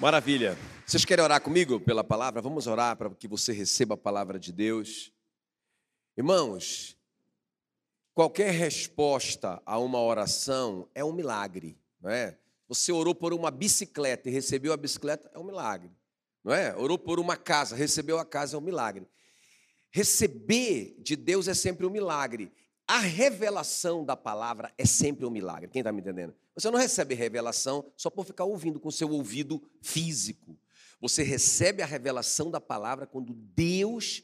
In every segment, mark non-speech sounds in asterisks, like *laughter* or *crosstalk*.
Maravilha. Vocês querem orar comigo pela palavra? Vamos orar para que você receba a palavra de Deus. Irmãos, qualquer resposta a uma oração é um milagre, não é? Você orou por uma bicicleta e recebeu a bicicleta, é um milagre, não é? Orou por uma casa, recebeu a casa, é um milagre. Receber de Deus é sempre um milagre. A revelação da palavra é sempre um milagre. Quem está me entendendo? Você não recebe revelação só por ficar ouvindo com seu ouvido físico. Você recebe a revelação da palavra quando Deus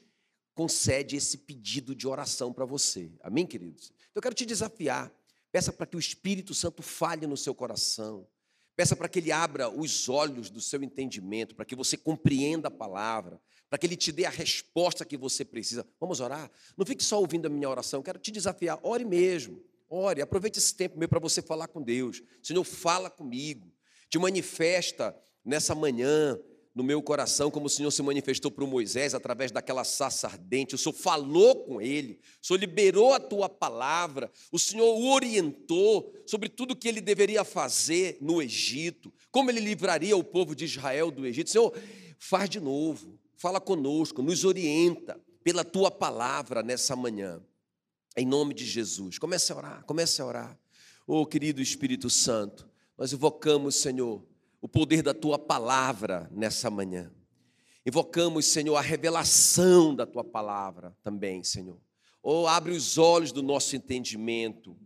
concede esse pedido de oração para você. Amém, queridos? Então eu quero te desafiar. Peça para que o Espírito Santo fale no seu coração. Peça para que ele abra os olhos do seu entendimento, para que você compreenda a palavra, para que Ele te dê a resposta que você precisa. Vamos orar? Não fique só ouvindo a minha oração, quero te desafiar, ore mesmo. Ore, aproveite esse tempo mesmo para você falar com Deus. Senhor, fala comigo. Te manifesta nessa manhã no meu coração, como o Senhor se manifestou para o Moisés através daquela saça ardente. O Senhor falou com ele, o Senhor liberou a tua palavra, o Senhor o orientou sobre tudo que ele deveria fazer no Egito, como ele livraria o povo de Israel do Egito. Senhor, faz de novo, fala conosco, nos orienta pela tua palavra nessa manhã. Em nome de Jesus. Comece a orar, comece a orar. Oh, querido Espírito Santo, nós invocamos, Senhor, o poder da tua palavra nessa manhã. Invocamos, Senhor, a revelação da tua palavra também, Senhor. Oh, abre os olhos do nosso entendimento.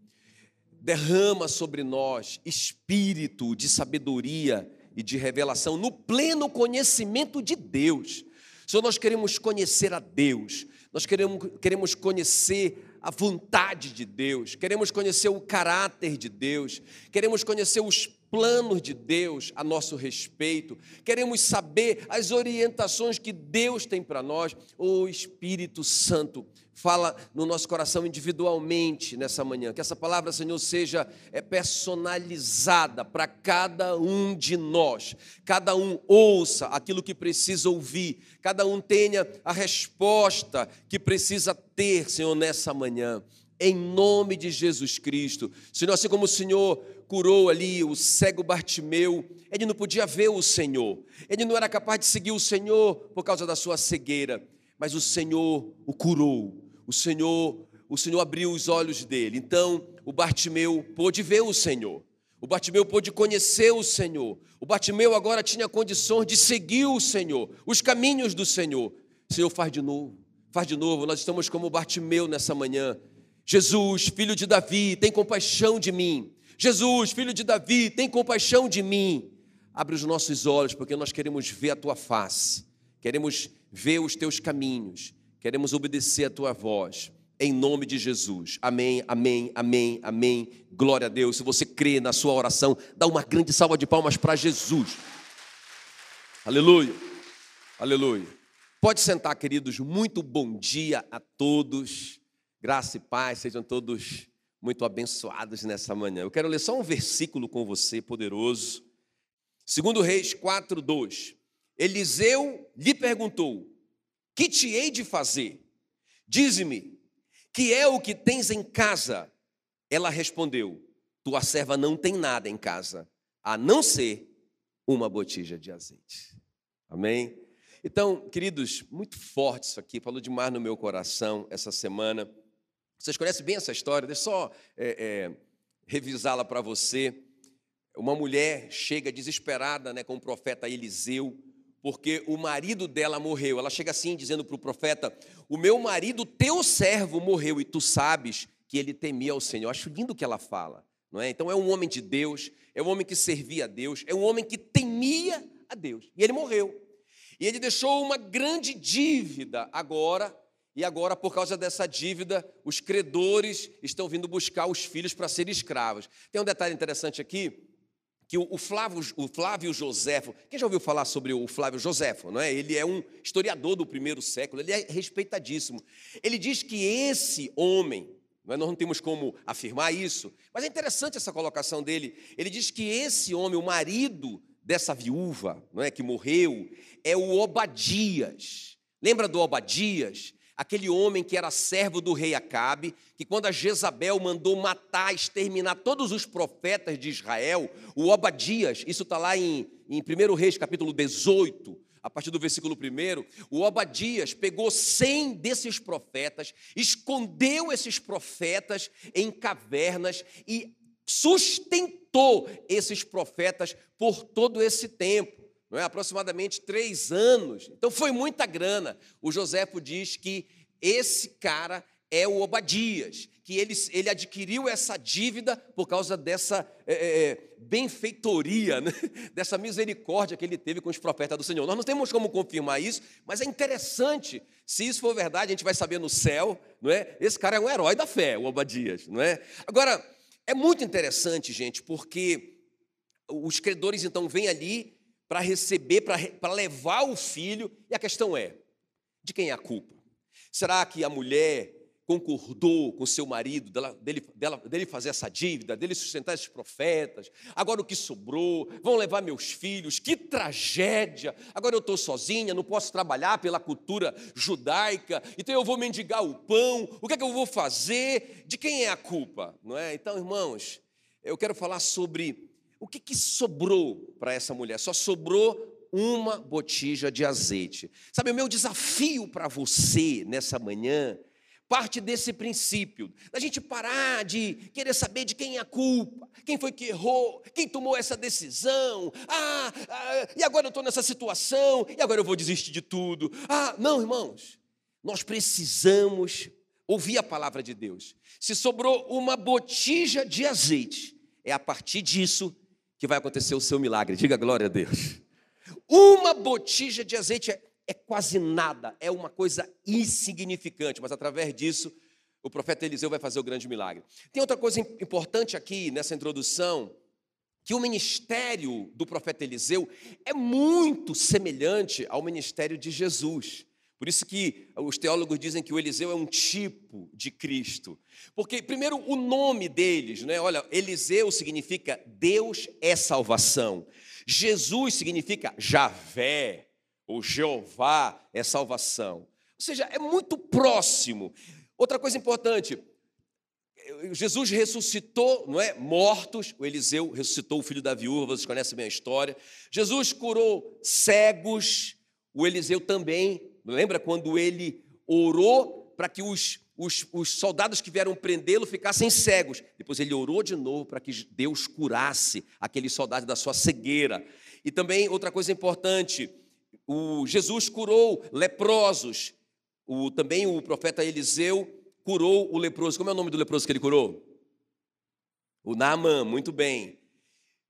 Derrama sobre nós espírito de sabedoria e de revelação no pleno conhecimento de Deus Senhor, nós queremos conhecer a Deus, nós queremos, queremos conhecer a vontade de Deus, queremos conhecer o caráter de Deus, queremos conhecer os planos de Deus a nosso respeito, queremos saber as orientações que Deus tem para nós. O Espírito Santo fala no nosso coração individualmente nessa manhã, que essa palavra, Senhor, seja é, personalizada para cada um de nós, cada um ouça aquilo que precisa ouvir, cada um tenha a resposta que precisa ter, Senhor, nessa manhã. Em nome de Jesus Cristo. Senhor, assim como o Senhor curou ali o cego Bartimeu, ele não podia ver o Senhor, ele não era capaz de seguir o Senhor por causa da sua cegueira, mas o Senhor o curou, o Senhor, o Senhor abriu os olhos dele. Então, o Bartimeu pôde ver o Senhor. O Bartimeu pôde conhecer o Senhor. O Bartimeu agora tinha condições de seguir o Senhor, os caminhos do Senhor. Senhor, faz de novo, faz de novo. Nós estamos como Bartimeu nessa manhã. Jesus, filho de Davi, tem compaixão de mim. Jesus, filho de Davi, tem compaixão de mim. Abre os nossos olhos, porque nós queremos ver a tua face, queremos ver os teus caminhos, queremos obedecer a tua voz. Em nome de Jesus. Amém, amém, amém, amém. Glória a Deus. Se você crê na sua oração, dá uma grande salva de palmas para Jesus. Aleluia. Aleluia. Pode sentar, queridos. Muito bom dia a todos. Graça e paz, sejam todos muito abençoados nessa manhã. Eu quero ler só um versículo com você, poderoso. Segundo Reis 4, 2. Eliseu lhe perguntou, que te hei de fazer? Dize-me, que é o que tens em casa? Ela respondeu, tua serva não tem nada em casa, a não ser uma botija de azeite. Amém? Então, queridos, muito forte isso aqui, falou demais no meu coração essa semana. Vocês conhecem bem essa história, deixa eu só é, é, revisá-la para você. Uma mulher chega desesperada né, com o profeta Eliseu, porque o marido dela morreu. Ela chega assim, dizendo para o profeta: O meu marido, teu servo, morreu, e tu sabes que ele temia ao Senhor. Eu acho lindo o que ela fala. Não é? Então é um homem de Deus, é um homem que servia a Deus, é um homem que temia a Deus. E ele morreu. E ele deixou uma grande dívida agora e agora, por causa dessa dívida, os credores estão vindo buscar os filhos para serem escravos. Tem um detalhe interessante aqui, que o Flávio, o Flávio Joséfo, quem já ouviu falar sobre o Flávio Joséfo, não é? Ele é um historiador do primeiro século, ele é respeitadíssimo. Ele diz que esse homem, não é? nós não temos como afirmar isso, mas é interessante essa colocação dele. Ele diz que esse homem, o marido dessa viúva, não é, que morreu, é o Obadias. Lembra do Obadias? Aquele homem que era servo do rei Acabe, que quando a Jezabel mandou matar, exterminar todos os profetas de Israel, o Obadias, isso está lá em, em 1 Reis, capítulo 18, a partir do versículo 1, o Obadias pegou 100 desses profetas, escondeu esses profetas em cavernas e sustentou esses profetas por todo esse tempo não é? aproximadamente três anos. Então foi muita grana. O Joséfo diz que esse cara é o Obadias, que ele, ele adquiriu essa dívida por causa dessa é, é, é benfeitoria, né? *laughs* dessa misericórdia que ele teve com os profetas do Senhor. Nós não temos como confirmar isso, mas é interessante. Se isso for verdade, a gente vai saber no céu, não é? Esse cara é um herói da fé, o Obadias, não é? Agora, é muito interessante, gente, porque os credores então vêm ali para receber, para levar o filho, e a questão é: de quem é a culpa? Será que a mulher concordou com seu marido dela, dele, dela, dele fazer essa dívida, dele sustentar esses profetas? Agora o que sobrou? Vão levar meus filhos? Que tragédia! Agora eu estou sozinha, não posso trabalhar pela cultura judaica, então eu vou mendigar o pão. O que é que eu vou fazer? De quem é a culpa? Não é? Então, irmãos, eu quero falar sobre o que, que sobrou para essa mulher? Só sobrou uma botija de azeite. Sabe, o meu desafio para você nessa manhã parte desse princípio, da gente parar de querer saber de quem é a culpa, quem foi que errou, quem tomou essa decisão, ah, ah e agora eu estou nessa situação, e agora eu vou desistir de tudo. Ah, não, irmãos, nós precisamos ouvir a palavra de Deus. Se sobrou uma botija de azeite, é a partir disso que vai acontecer o seu milagre. Diga glória a Deus. Uma botija de azeite é, é quase nada, é uma coisa insignificante, mas através disso o profeta Eliseu vai fazer o grande milagre. Tem outra coisa importante aqui nessa introdução, que o ministério do profeta Eliseu é muito semelhante ao ministério de Jesus. Por isso que os teólogos dizem que o Eliseu é um tipo de Cristo. Porque, primeiro, o nome deles, né? Olha, Eliseu significa Deus é salvação. Jesus significa Javé, ou Jeová é salvação. Ou seja, é muito próximo. Outra coisa importante, Jesus ressuscitou, não é? Mortos, o Eliseu ressuscitou o filho da viúva, vocês conhecem bem a história. Jesus curou cegos, o Eliseu também Lembra quando ele orou para que os, os, os, soldados que vieram prendê-lo ficassem cegos? Depois ele orou de novo para que Deus curasse aqueles soldados da sua cegueira. E também outra coisa importante: o Jesus curou leprosos. O, também o profeta Eliseu curou o leproso. Como é o nome do leproso que ele curou? O Naamã, muito bem.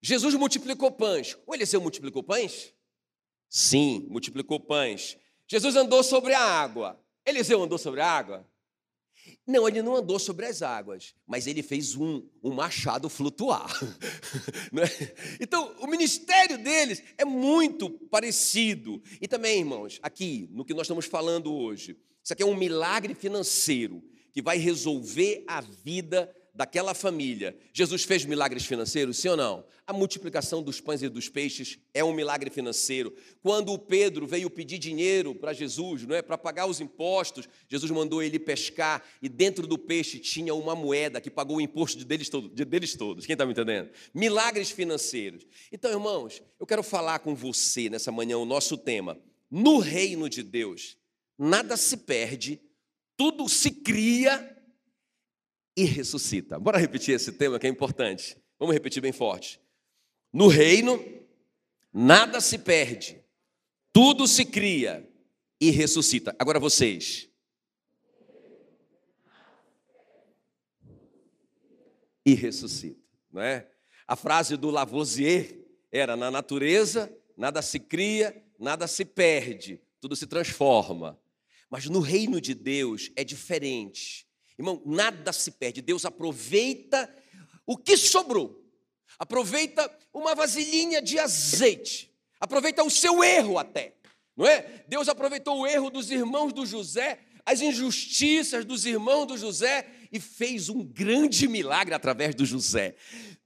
Jesus multiplicou pães. O Eliseu multiplicou pães? Sim, multiplicou pães. Jesus andou sobre a água. Eliseu andou sobre a água? Não, ele não andou sobre as águas, mas ele fez um, um machado flutuar. *laughs* É? então, o ministério deles é muito parecido. E também, irmãos, aqui, no que nós estamos falando hoje, isso aqui é um milagre financeiro que vai resolver a vida daquela família, Jesus fez milagres financeiros, sim ou não? A multiplicação dos pães e dos peixes é um milagre financeiro. Quando o Pedro veio pedir dinheiro para Jesus, não é, para pagar os impostos, Jesus mandou ele pescar e dentro do peixe tinha uma moeda que pagou o imposto deles, todo, deles todos. Quem está me entendendo? Milagres financeiros. Então, irmãos, eu quero falar com você nessa manhã o nosso tema. No reino de Deus, nada se perde, tudo se cria e ressuscita. Bora repetir esse tema que é importante. Vamos repetir bem forte. No reino, nada se perde, tudo se cria e ressuscita. Agora vocês. E ressuscita, não é? A frase do Lavoisier era: na natureza, nada se cria, nada se perde, tudo se transforma. Mas no reino de Deus é diferente. Irmão, nada se perde. Deus aproveita o que sobrou. Aproveita uma vasilhinha de azeite. Aproveita o seu erro até. Não é? Deus aproveitou o erro dos irmãos do José, as injustiças dos irmãos do José e fez um grande milagre através do José.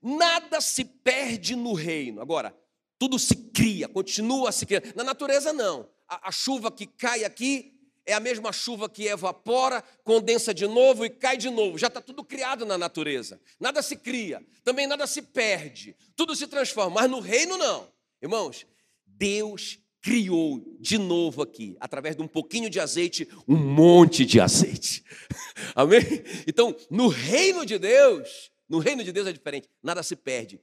Nada se perde no reino. Agora, tudo se cria, continua se criar. Na natureza, não. A, a chuva que cai aqui é a mesma chuva que evapora, condensa de novo e cai de novo. Já está tudo criado na natureza. Nada se cria, também nada se perde. Tudo se transforma, mas no reino não. Irmãos, Deus criou de novo aqui, através de um pouquinho de azeite, um monte de azeite. *laughs* Amém? Então, no reino de Deus, no reino de Deus é diferente, nada se perde,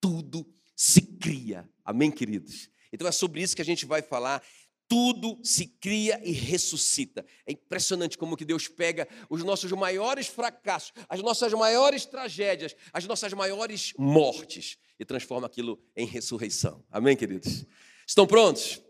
tudo se cria. Amém, queridos? Então é sobre isso que a gente vai falar tudo se cria e ressuscita. É impressionante como que Deus pega os nossos maiores fracassos, as nossas maiores tragédias, as nossas maiores mortes e transforma aquilo em ressurreição. Amém, queridos? Estão prontos?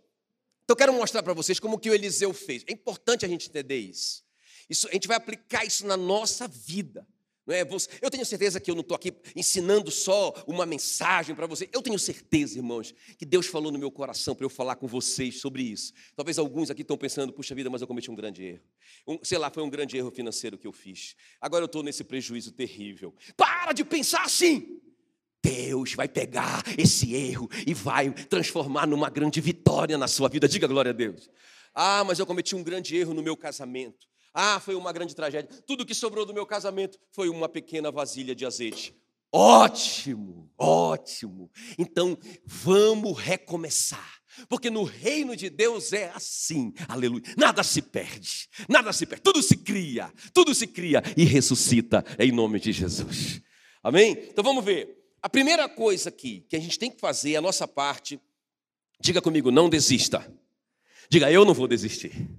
Então eu quero mostrar para vocês como que o Eliseu fez. É importante a gente entender isso. isso. A gente vai aplicar isso na nossa vida. Não é? Eu tenho certeza que eu não estou aqui ensinando só uma mensagem para você. Eu tenho certeza, irmãos, que Deus falou no meu coração para eu falar com vocês sobre isso. Talvez alguns aqui estão pensando, puxa vida, mas eu cometi um grande erro. Um, sei lá, foi um grande erro financeiro que eu fiz. Agora eu estou nesse prejuízo terrível. Para de pensar assim. Deus vai pegar esse erro e vai transformar numa grande vitória na sua vida. Diga glória a Deus. Ah, mas eu cometi um grande erro no meu casamento. Ah, foi uma grande tragédia. Tudo que sobrou do meu casamento foi uma pequena vasilha de azeite. Ótimo, ótimo. Então, vamos recomeçar. Porque no reino de Deus é assim, aleluia. Nada se perde, nada se perde, tudo se cria, tudo se cria e ressuscita em nome de Jesus. Amém? Então vamos ver. A primeira coisa aqui que a gente tem que fazer, a nossa parte, diga comigo, não desista. Diga, eu não vou desistir.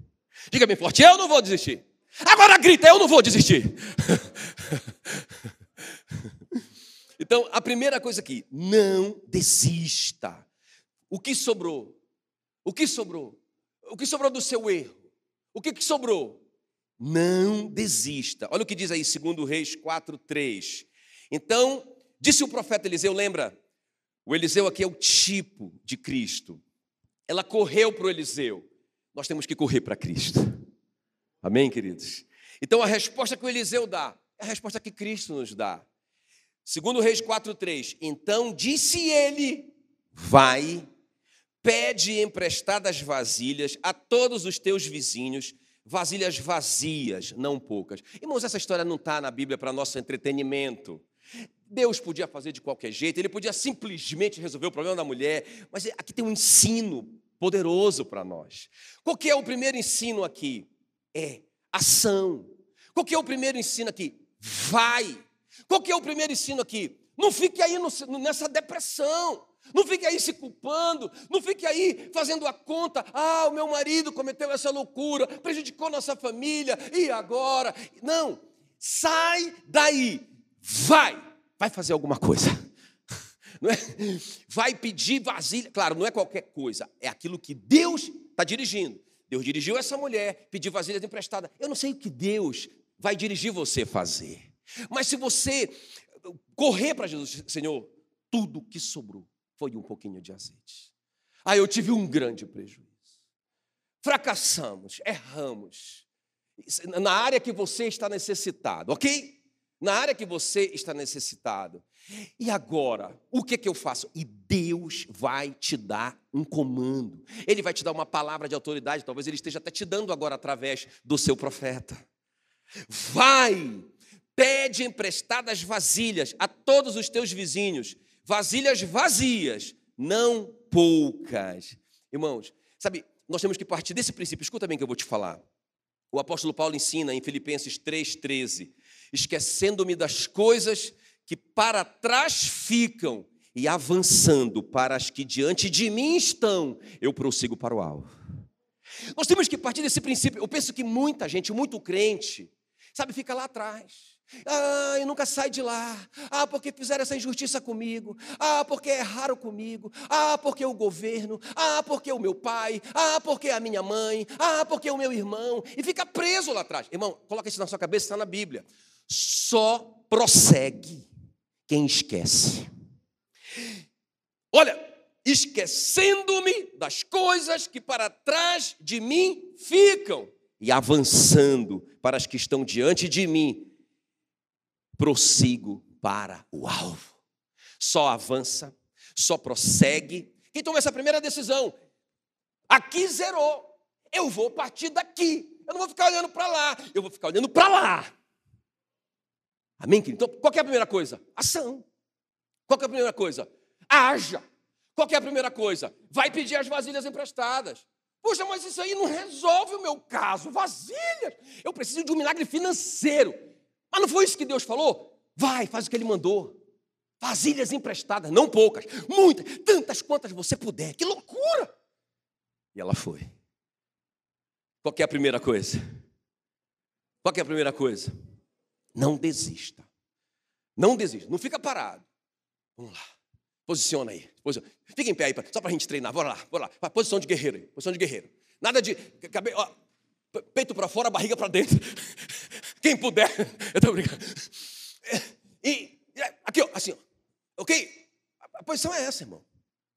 Diga bem forte, eu não vou desistir. Agora grita, eu não vou desistir. *laughs* então, a primeira coisa aqui, não desista. O que sobrou? O que sobrou? O que sobrou do seu erro? O que, que sobrou? Não desista. Olha o que diz aí, segundo Reis 4, 3. Então, disse o profeta Eliseu, lembra? O Eliseu aqui é o tipo de Cristo. Ela correu para o Eliseu nós temos que correr para Cristo. Amém, queridos? Então a resposta que o Eliseu dá é a resposta que Cristo nos dá. Segundo Reis 4:3, então disse ele: Vai, pede emprestadas vasilhas a todos os teus vizinhos, vasilhas vazias, não poucas. Irmãos, essa história não está na Bíblia para nosso entretenimento. Deus podia fazer de qualquer jeito, ele podia simplesmente resolver o problema da mulher, mas aqui tem um ensino poderoso para nós. Qual que é o primeiro ensino aqui? É ação. Qual que é o primeiro ensino aqui? Vai. Qual que é o primeiro ensino aqui? Não fique aí no, nessa depressão. Não fique aí se culpando, não fique aí fazendo a conta. Ah, o meu marido cometeu essa loucura, prejudicou nossa família, e agora? Não, sai daí, vai, vai fazer alguma coisa não é? vai pedir vasilha. Claro, não é qualquer coisa, é aquilo que Deus está dirigindo. Deus dirigiu essa mulher, pediu vasilhas emprestadas. Eu não sei o que Deus vai dirigir você fazer. Mas se você correr para Jesus, Senhor, tudo que sobrou foi um pouquinho de azeite. Ah, eu tive um grande prejuízo. Fracassamos, erramos. Na área que você está necessitado, ok? Na área que você está necessitado. E agora, o que, que eu faço? E Deus vai te dar um comando. Ele vai te dar uma palavra de autoridade, talvez ele esteja até te dando agora através do seu profeta. Vai, pede emprestadas vasilhas a todos os teus vizinhos, vasilhas vazias, não poucas. Irmãos, sabe, nós temos que partir desse princípio. Escuta bem que eu vou te falar. O apóstolo Paulo ensina em Filipenses 3,13: esquecendo-me das coisas que para trás ficam e avançando para as que diante de mim estão, eu prossigo para o alvo. Nós temos que partir desse princípio. Eu penso que muita gente, muito crente, sabe, fica lá atrás. Ah, e nunca sai de lá. Ah, porque fizeram essa injustiça comigo. Ah, porque erraram comigo. Ah, porque o governo. Ah, porque o meu pai. Ah, porque a minha mãe. Ah, porque o meu irmão. E fica preso lá atrás. Irmão, coloca isso na sua cabeça, está na Bíblia. Só prossegue quem esquece. Olha, esquecendo-me das coisas que para trás de mim ficam e avançando para as que estão diante de mim, prossigo para o alvo. Só avança, só prossegue. Quem toma essa primeira decisão? Aqui zerou. Eu vou partir daqui. Eu não vou ficar olhando para lá, eu vou ficar olhando para lá. Amém, querido? Então, qual é a primeira coisa? Ação. Qual é a primeira coisa? Haja. Qual é a primeira coisa? Vai pedir as vasilhas emprestadas. Poxa, mas isso aí não resolve o meu caso. Vasilhas. Eu preciso de um milagre financeiro. Mas não foi isso que Deus falou? Vai, faz o que Ele mandou. Vasilhas emprestadas, não poucas, muitas, tantas quantas você puder. Que loucura! E ela foi. Qual é a primeira coisa? Qual é a primeira coisa? Não desista. Não desista. Não fica parado. Vamos lá. Posiciona aí. Posiciona. Fica em pé aí, só para a gente treinar. Bora lá, bora lá. Posição de guerreiro aí. Posição de guerreiro. Nada de. Ó, peito para fora, barriga para dentro. *laughs* Quem puder. *laughs* Eu estou brincando. E aqui, ó, assim, ó. ok? A posição é essa, irmão.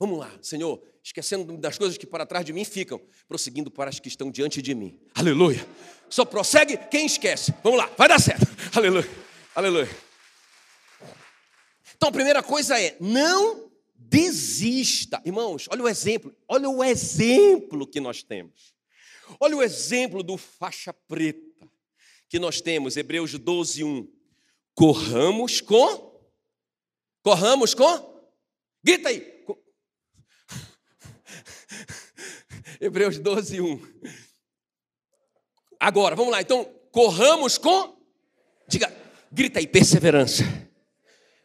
Vamos lá, Senhor, esquecendo das coisas que para trás de mim ficam, prosseguindo para as que estão diante de mim. Aleluia. Só prossegue quem esquece. Vamos lá, vai dar certo. *laughs* Aleluia. Aleluia. Então a primeira coisa é: não desista. Irmãos, olha o exemplo, olha o exemplo que nós temos. Olha o exemplo do faixa preta que nós temos, Hebreus 12, 1. Corramos com. Corramos com. Grita aí. *laughs* Hebreus 12, 1. Agora, vamos lá. Então, corramos com. Diga, grita aí, perseverança.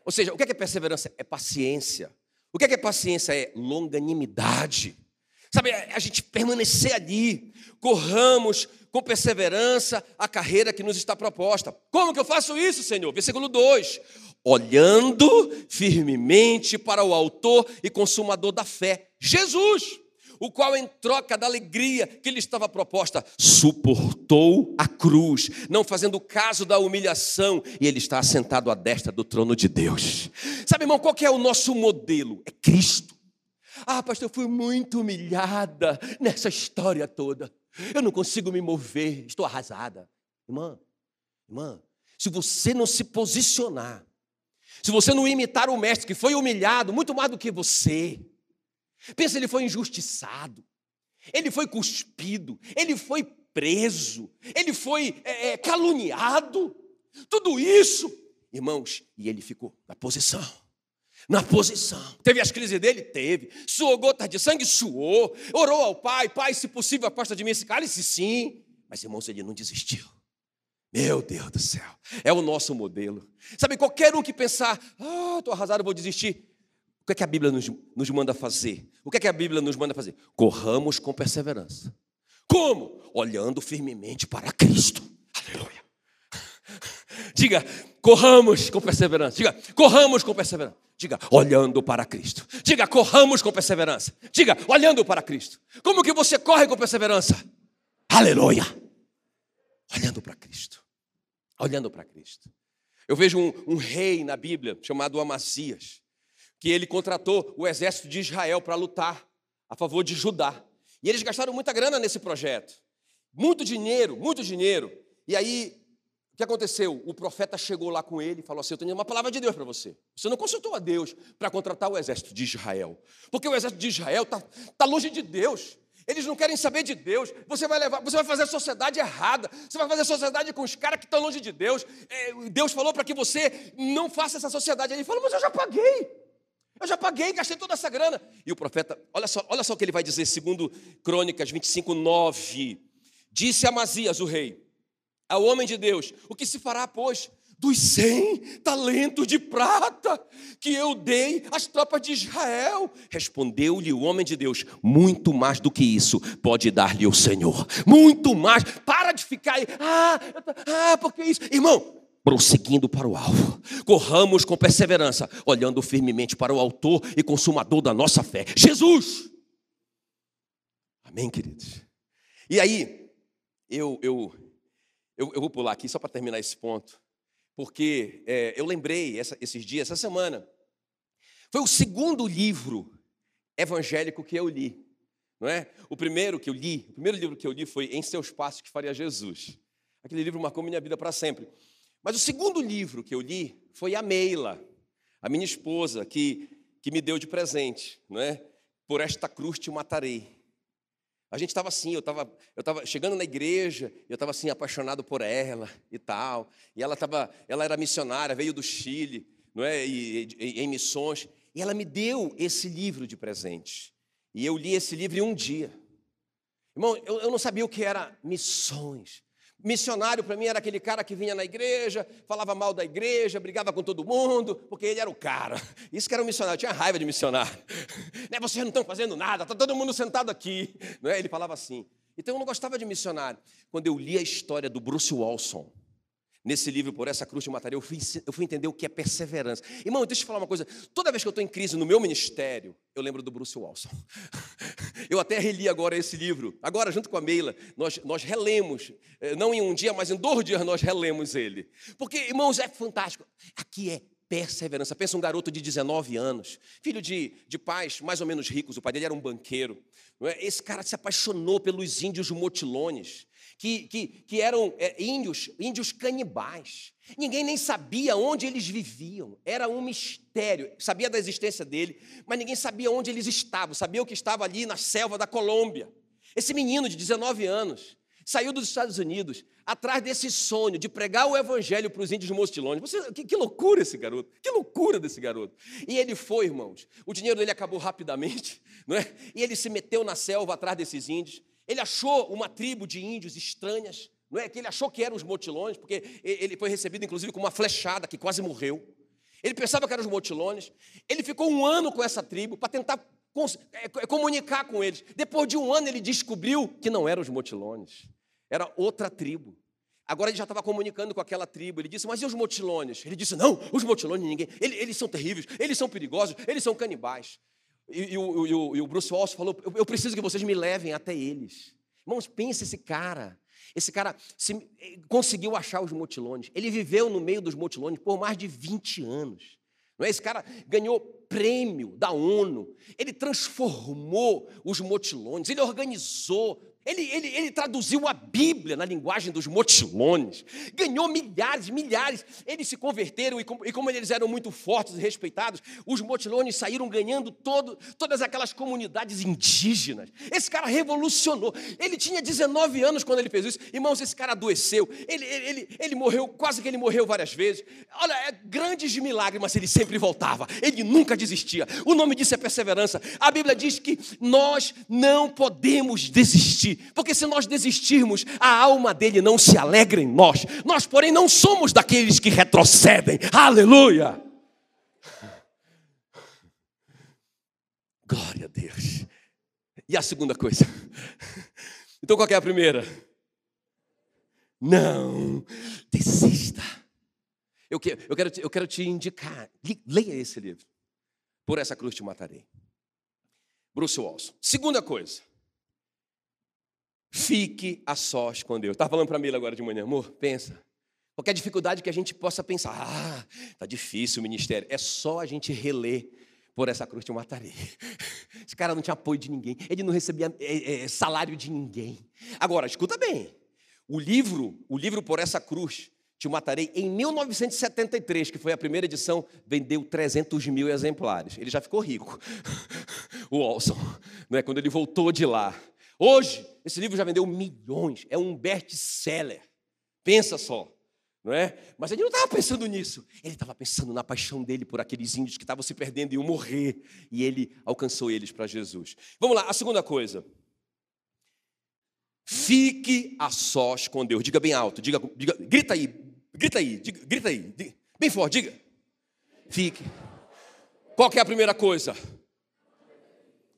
Ou seja, o que é, que é perseverança? É paciência. O que é, que é paciência? É longanimidade. Sabe, é a gente permanecer ali, corramos com perseverança a carreira que nos está proposta. Como que eu faço isso, Senhor? Versículo 2: olhando firmemente para o Autor e Consumador da fé, Jesus o qual, em troca da alegria que lhe estava proposta, suportou a cruz, não fazendo caso da humilhação, e ele está assentado à destra do trono de Deus. Sabe, irmão, qual é o nosso modelo? É Cristo. Ah, pastor, eu fui muito humilhada nessa história toda. Eu não consigo me mover, estou arrasada. Irmã, irmã, se você não se posicionar, se você não imitar o mestre que foi humilhado muito mais do que você, Pensa, ele foi injustiçado, ele foi cuspido, ele foi preso, ele foi é, é, caluniado, tudo isso, irmãos, e ele ficou na posição. Na posição. Teve as crises dele? Teve. Suou gotas de sangue? Suou. Orou ao pai: Pai, se possível, aposta de mim esse cálice? Sim. Mas, irmãos, ele não desistiu. Meu Deus do céu. É o nosso modelo. Sabe, qualquer um que pensar: Ah, estou arrasado, vou desistir que é que a Bíblia nos, nos manda fazer? O que é que a Bíblia nos manda fazer? Corramos com perseverança. Como? Olhando firmemente para Cristo. Aleluia. Diga, corramos com perseverança. Diga, corramos com perseverança. Diga, olhando para Cristo. Diga, corramos com perseverança. Diga, olhando para Cristo. Como que você corre com perseverança? Aleluia. Olhando para Cristo. Olhando para Cristo. Eu vejo um, um rei na Bíblia chamado Amazias que ele contratou o exército de Israel para lutar a favor de Judá. E eles gastaram muita grana nesse projeto. Muito dinheiro, muito dinheiro. E aí, o que aconteceu? O profeta chegou lá com ele e falou assim: Eu tenho uma palavra de Deus para você. Você não consultou a Deus para contratar o exército de Israel. Porque o exército de Israel está tá longe de Deus. Eles não querem saber de Deus. Você vai levar, você vai fazer a sociedade errada. Você vai fazer a sociedade com os caras que estão longe de Deus. É, Deus falou para que você não faça essa sociedade. Ele falou, mas eu já paguei. Eu já paguei, gastei toda essa grana. E o profeta, olha só, olha só o que ele vai dizer, segundo Crônicas 25, 9. Disse Amazias, o rei, ao homem de Deus: O que se fará, pois, dos cem talentos de prata que eu dei às tropas de Israel? Respondeu-lhe o homem de Deus: Muito mais do que isso pode dar-lhe o Senhor. Muito mais. Para de ficar aí. Ah, ah, porque isso. Irmão, prosseguindo para o alvo. Corramos com perseverança, olhando firmemente para o autor e consumador da nossa fé, Jesus. Amém, queridos? E aí, eu, eu, eu, eu vou pular aqui só para terminar esse ponto, porque é, eu lembrei essa, esses dias, essa semana, foi o segundo livro evangélico que eu li, não é? O primeiro que eu li, o primeiro livro que eu li foi Em Seus Passos que Faria Jesus. Aquele livro marcou minha vida para sempre. Mas o segundo livro que eu li foi a Meila, a minha esposa, que, que me deu de presente, não é? Por esta cruz te matarei. A gente estava assim, eu estava eu tava chegando na igreja, eu estava assim, apaixonado por ela e tal. E ela, tava, ela era missionária, veio do Chile, não é? E, e, em missões. E ela me deu esse livro de presente. E eu li esse livro em um dia. Irmão, eu, eu não sabia o que era missões. Missionário para mim era aquele cara que vinha na igreja, falava mal da igreja, brigava com todo mundo, porque ele era o cara. Isso que era um missionário, eu tinha raiva de missionário. *laughs* Né, vocês não estão fazendo nada, está todo mundo sentado aqui. É? Ele falava assim. Então eu não gostava de missionário. Quando eu li a história do Bruce Walson, Nesse livro, Por Essa Cruz de Mataria, eu fui, eu fui entender o que é perseverança. Irmão, deixa eu te falar uma coisa. Toda vez que eu estou em crise no meu ministério, eu lembro do Bruce Walson. *laughs* Eu até reli agora esse livro. Agora, junto com a Meila, nós, nós relemos. Eh, não em um dia, mas em dois dias nós relemos ele. Porque, irmãos, é fantástico. Aqui é perseverança. Pensa um garoto de 19 anos, filho de, de pais mais ou menos ricos, o pai dele era um banqueiro. É? Esse cara se apaixonou pelos índios motilones que, que, que eram é, índios, índios canibais. Ninguém nem sabia onde eles viviam, era um mistério. Sabia da existência dele, mas ninguém sabia onde eles estavam, sabia o que estava ali na selva da Colômbia. Esse menino de 19 anos saiu dos Estados Unidos atrás desse sonho de pregar o evangelho para os índios mostilones. Você, que, que, loucura esse garoto, que loucura desse garoto. E ele foi, irmãos. O dinheiro dele acabou rapidamente, *laughs* não é? E ele se meteu na selva atrás desses índios. Ele achou uma tribo de índios estranhas, não é? Que ele achou que eram os motilones, porque ele foi recebido inclusive com uma flechada que quase morreu. Ele pensava que eram os motilones. Ele ficou um ano com essa tribo para tentar é, comunicar com eles. Depois de um ano ele descobriu que não eram os motilones, era outra tribo. Agora ele já estava comunicando com aquela tribo. Ele disse, mas e os motilones? Ele disse, não, os motilones ninguém. Eles, eles são terríveis, eles são perigosos, eles são canibais. E, e, o, e, e o, Bruce Walsh falou: eu, eu, preciso que vocês me levem até eles. Irmãos, pense esse cara. Esse cara se, eh, conseguiu achar os motilones. Ele viveu no meio dos motilones por mais de 20 anos. Não é? Esse cara ganhou prêmio da ONU. Ele transformou os motilones. Ele organizou ele, ele, ele traduziu a Bíblia na linguagem dos motilones, ganhou milhares, milhares. Eles se converteram e, com, e como eles eram muito fortes e respeitados, os motilones saíram ganhando todo, todas aquelas comunidades indígenas. Esse cara revolucionou. Ele tinha 19 anos quando ele fez isso. Irmãos, esse cara adoeceu. Ele, ele, ele, ele morreu, quase que ele morreu várias vezes. Olha, é grandes de milagres, mas ele sempre voltava. Ele nunca desistia. O nome disso é perseverança. A Bíblia diz que nós não podemos desistir porque se nós desistirmos, a alma dele não se alegra em nós. Nós, porém, não somos daqueles que retrocedem. Aleluia! Glória a Deus. E a segunda coisa? Então qual é a primeira? Não desista. Eu quero, eu, quero te, eu quero te indicar, leia esse livro. Por essa cruz te matarei. Bruce Walson. Segunda coisa. Fique a sós com Deus. Estava falando para Mila agora de manhã, amor, pensa. Qualquer dificuldade que a gente possa pensar, ah, tá difícil o ministério. É só a gente reler por essa cruz te matarei. *laughs* Esse cara não tinha apoio de ninguém, ele não recebia é, é, salário de ninguém. Agora, escuta bem, o livro, o livro por essa cruz te matarei, em 1973, que foi a primeira edição, vendeu 300 mil exemplares. Ele já ficou rico, *laughs* o Olson, né, quando ele voltou de lá. Hoje, esse livro já vendeu milhões, é um best-seller. Pensa só, não é? Mas ele não estava pensando nisso. Ele estava pensando na paixão dele por aqueles índios que estavam se perdendo e iam morrer. E ele alcançou eles para Jesus. Vamos lá, a segunda coisa. Fique a sós com Deus. Diga bem alto, diga, diga grita aí, grita aí, diga, grita aí, diga, bem forte, diga. Fique. Qual é a primeira coisa?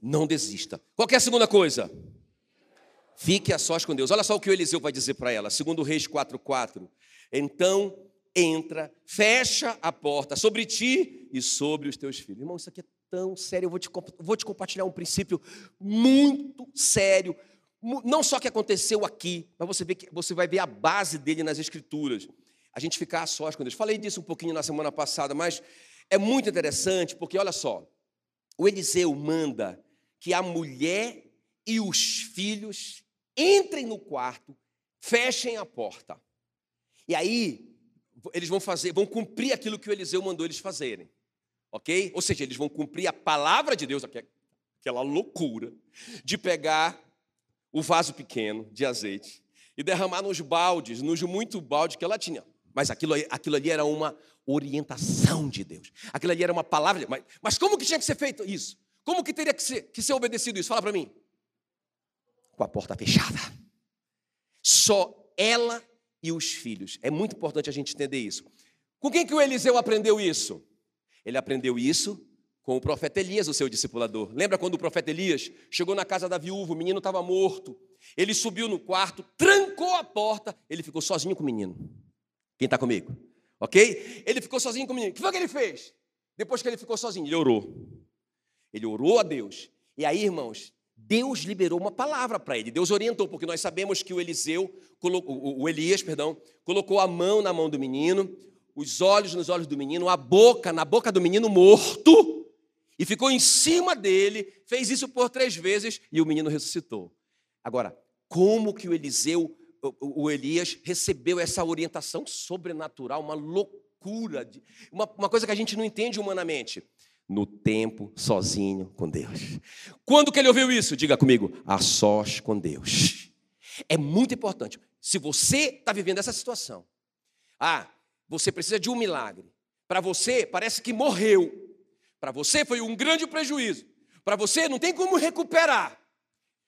Não desista. Qual é a segunda coisa? Fique a sós com Deus. Olha só o que o Eliseu vai dizer para ela, segundo Reis 4:4. Então entra, fecha a porta sobre ti e sobre os teus filhos. Irmão, isso aqui é tão sério. Eu vou te, vou te compartilhar um princípio muito sério. Não só que aconteceu aqui, mas você, vê que, você vai ver a base dele nas Escrituras. A gente ficar a sós com Deus. Falei disso um pouquinho na semana passada, mas é muito interessante porque, olha só, o Eliseu manda que a mulher e os filhos entrem no quarto, fechem a porta. E aí, eles vão fazer, vão cumprir aquilo que o Eliseu mandou eles fazerem. Ok? Ou seja, eles vão cumprir a palavra de Deus, aquela loucura, de pegar o vaso pequeno de azeite e derramar nos baldes, nos muito balde que ela tinha. Mas aquilo, aquilo ali era uma orientação de Deus. Aquilo ali era uma palavra. Mas, mas como que tinha que ser feito isso? Como que teria que ser, que ser obedecido isso? Fala para mim. Com a porta fechada. Só ela e os filhos. É muito importante a gente entender isso. Com quem que o Eliseu aprendeu isso? Ele aprendeu isso com o profeta Elias, o seu discipulador. Lembra quando o profeta Elias chegou na casa da viúva, o menino estava morto. Ele subiu no quarto, trancou a porta, ele ficou sozinho com o menino. Quem está comigo? Ok? Ele ficou sozinho com o menino. O que foi que ele fez? Depois que ele ficou sozinho, ele orou. Ele orou a Deus. E aí, irmãos, Deus liberou uma palavra para ele. Deus orientou, porque nós sabemos que o Eliseu, o Elias, perdão, colocou a mão na mão do menino, os olhos nos olhos do menino, a boca na boca do menino morto, e ficou em cima dele, fez isso por três vezes e o menino ressuscitou. Agora, como que o Eliseu, o Elias, recebeu essa orientação sobrenatural, uma loucura, uma, uma coisa que a gente não entende humanamente? No tempo sozinho com Deus. Quando que ele ouviu isso? Diga comigo, a sós com Deus. É muito importante. Se você está vivendo essa situação, ah, você precisa de um milagre. Para você, parece que morreu. Para você foi um grande prejuízo. Para você não tem como recuperar.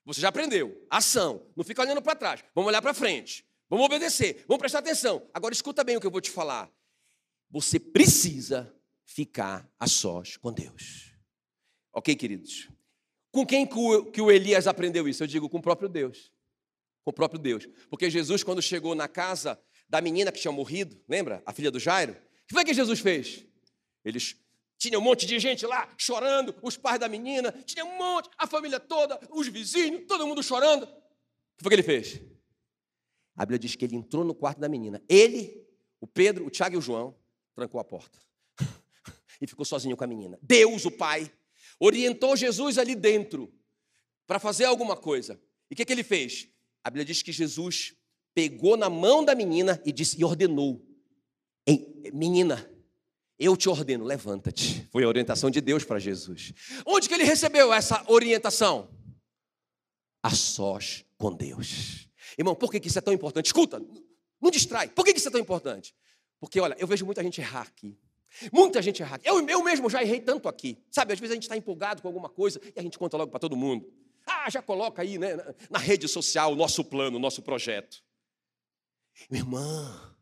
Você já aprendeu. Ação. Não fica olhando para trás. Vamos olhar para frente. Vamos obedecer. Vamos prestar atenção. Agora escuta bem o que eu vou te falar. Você precisa ficar a sós com Deus. Ok, queridos? Com quem que o Elias aprendeu isso? Eu digo com o próprio Deus. Com o próprio Deus. Porque Jesus, quando chegou na casa da menina que tinha morrido, lembra? A filha do Jairo? O que foi que Jesus fez? Eles tinha um monte de gente lá chorando, os pais da menina, tinha um monte, a família toda, os vizinhos, todo mundo chorando. O que foi que ele fez? A Bíblia diz que ele entrou no quarto da menina. Ele, o Pedro, o Tiago e o João, trancou a porta e ficou sozinho com a menina. Deus, o Pai, orientou Jesus ali dentro para fazer alguma coisa. E o que, que ele fez? A Bíblia diz que Jesus pegou na mão da menina e disse e ordenou: Menina, eu te ordeno, levanta-te. Foi a orientação de Deus para Jesus. Onde que ele recebeu essa orientação? A sós com Deus. Irmão, por que isso é tão importante? Escuta, não distrai. Por que isso é tão importante? Porque, olha, eu vejo muita gente errar aqui. Muita gente erra. Eu, eu mesmo já errei tanto aqui. Sabe, às vezes a gente está empolgado com alguma coisa e a gente conta logo para todo mundo. Ah, já coloca aí né, na, na rede social o nosso plano, o nosso projeto. Meu irmão,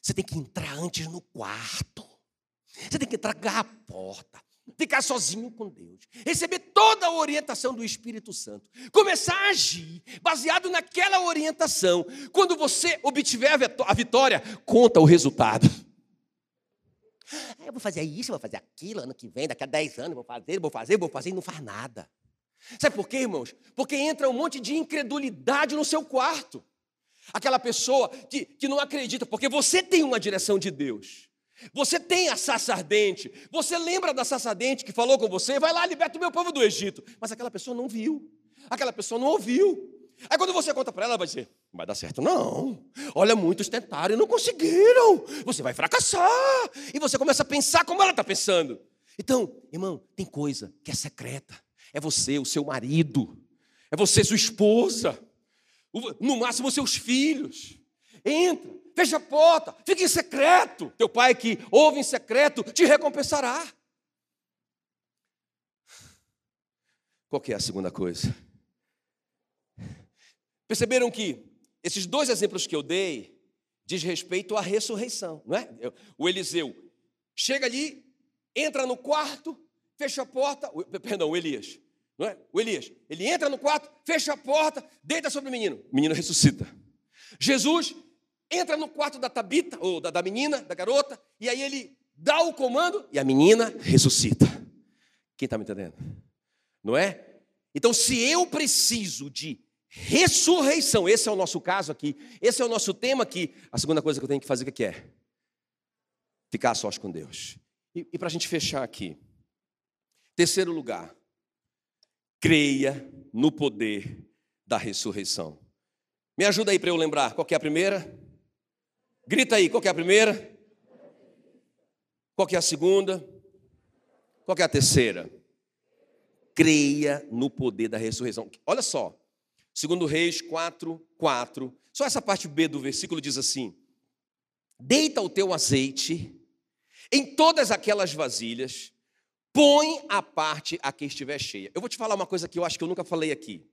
você tem que entrar antes no quarto. Você tem que tragar a porta. Ficar sozinho com Deus, receber toda a orientação do Espírito Santo, começar a agir baseado naquela orientação. Quando você obtiver a vitória, conta o resultado. Eu vou fazer isso, eu vou fazer aquilo, ano que vem, daqui a 10 anos, vou fazer, vou fazer, vou fazer, e não faz nada. Sabe por quê, irmãos? Porque entra um monte de incredulidade no seu quarto. Aquela pessoa que, que não acredita, porque você tem uma direção de Deus. Você tem a sarça ardente. Você lembra da sarça ardente que falou com você? Vai lá, liberta o meu povo do Egito. Mas aquela pessoa não viu. Aquela pessoa não ouviu. Aí quando você conta para ela, ela vai dizer: não vai dar certo, não. Olha, muitos tentaram e não conseguiram. Você vai fracassar. E você começa a pensar como ela está pensando. Então, irmão, tem coisa que é secreta. É você, o seu marido. É você, sua esposa. No máximo, seus filhos. Entra, fecha a porta, fica em secreto. Teu pai que ouve em secreto te recompensará. Qual que é a segunda coisa? Perceberam que esses dois exemplos que eu dei diz respeito à ressurreição, não é? O Eliseu chega ali, entra no quarto, fecha a porta, perdão, o Elias, não é? O Elias, ele entra no quarto, fecha a porta, deita sobre o menino, o menino ressuscita. Jesus entra no quarto da Tabita, ou da, da menina, da garota, e aí ele dá o comando e a menina ressuscita. Quem está me entendendo? Não é? Então, se eu preciso de ressurreição. Esse é o nosso caso aqui. Esse é o nosso tema aqui. A segunda coisa que eu tenho que fazer, o que é? Ficar sós com Deus. E, e para a gente fechar aqui. Terceiro lugar. Creia no poder da ressurreição. Me ajuda aí para eu lembrar. Qual é a primeira? Grita aí, qual é a primeira? Qual é a segunda? Qual é a terceira? Creia no poder da ressurreição. Olha só, Segundo Reis 4, 4. Só essa parte B do versículo diz assim: Deita o teu azeite em todas aquelas vasilhas, põe a parte a que estiver cheia. Eu vou te falar uma coisa que eu acho que eu nunca falei aqui.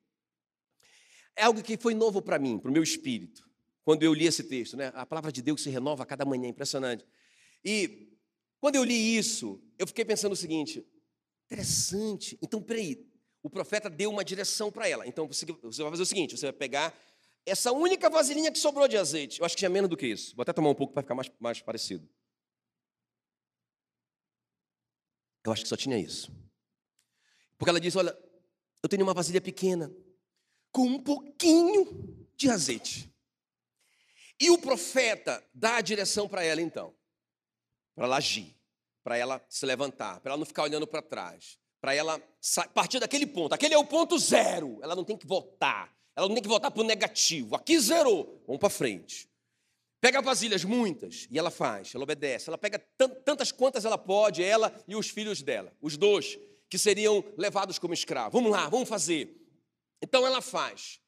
É algo que foi novo para mim, para o meu espírito, quando eu li esse texto, né? A palavra de Deus se renova a cada manhã, impressionante. E quando eu li isso, eu fiquei pensando o seguinte: interessante. Então, peraí, o profeta deu uma direção para ela. Então, você, vai fazer o seguinte: você vai pegar essa única vasilhinha que sobrou de azeite. Eu acho que tinha menos do que isso. Vou até tomar um pouco para ficar mais, mais parecido. Eu acho que só tinha isso. Porque ela disse: Olha, eu tenho uma vasilha pequena, com um pouquinho de azeite. E o profeta dá a direção para ela, então, para ela agir, para ela se levantar, para ela não ficar olhando para trás, para ela partir daquele ponto. Aquele é o ponto zero. Ela não tem que voltar. Ela não tem que voltar para o negativo. Aqui zerou. Vamos para frente. Pega vasilhas, muitas, e ela faz, ela obedece. Ela pega tantas quantas ela pode, ela e os filhos dela, os dois, que seriam levados como escravos. Vamos lá, vamos fazer. Então ela faz.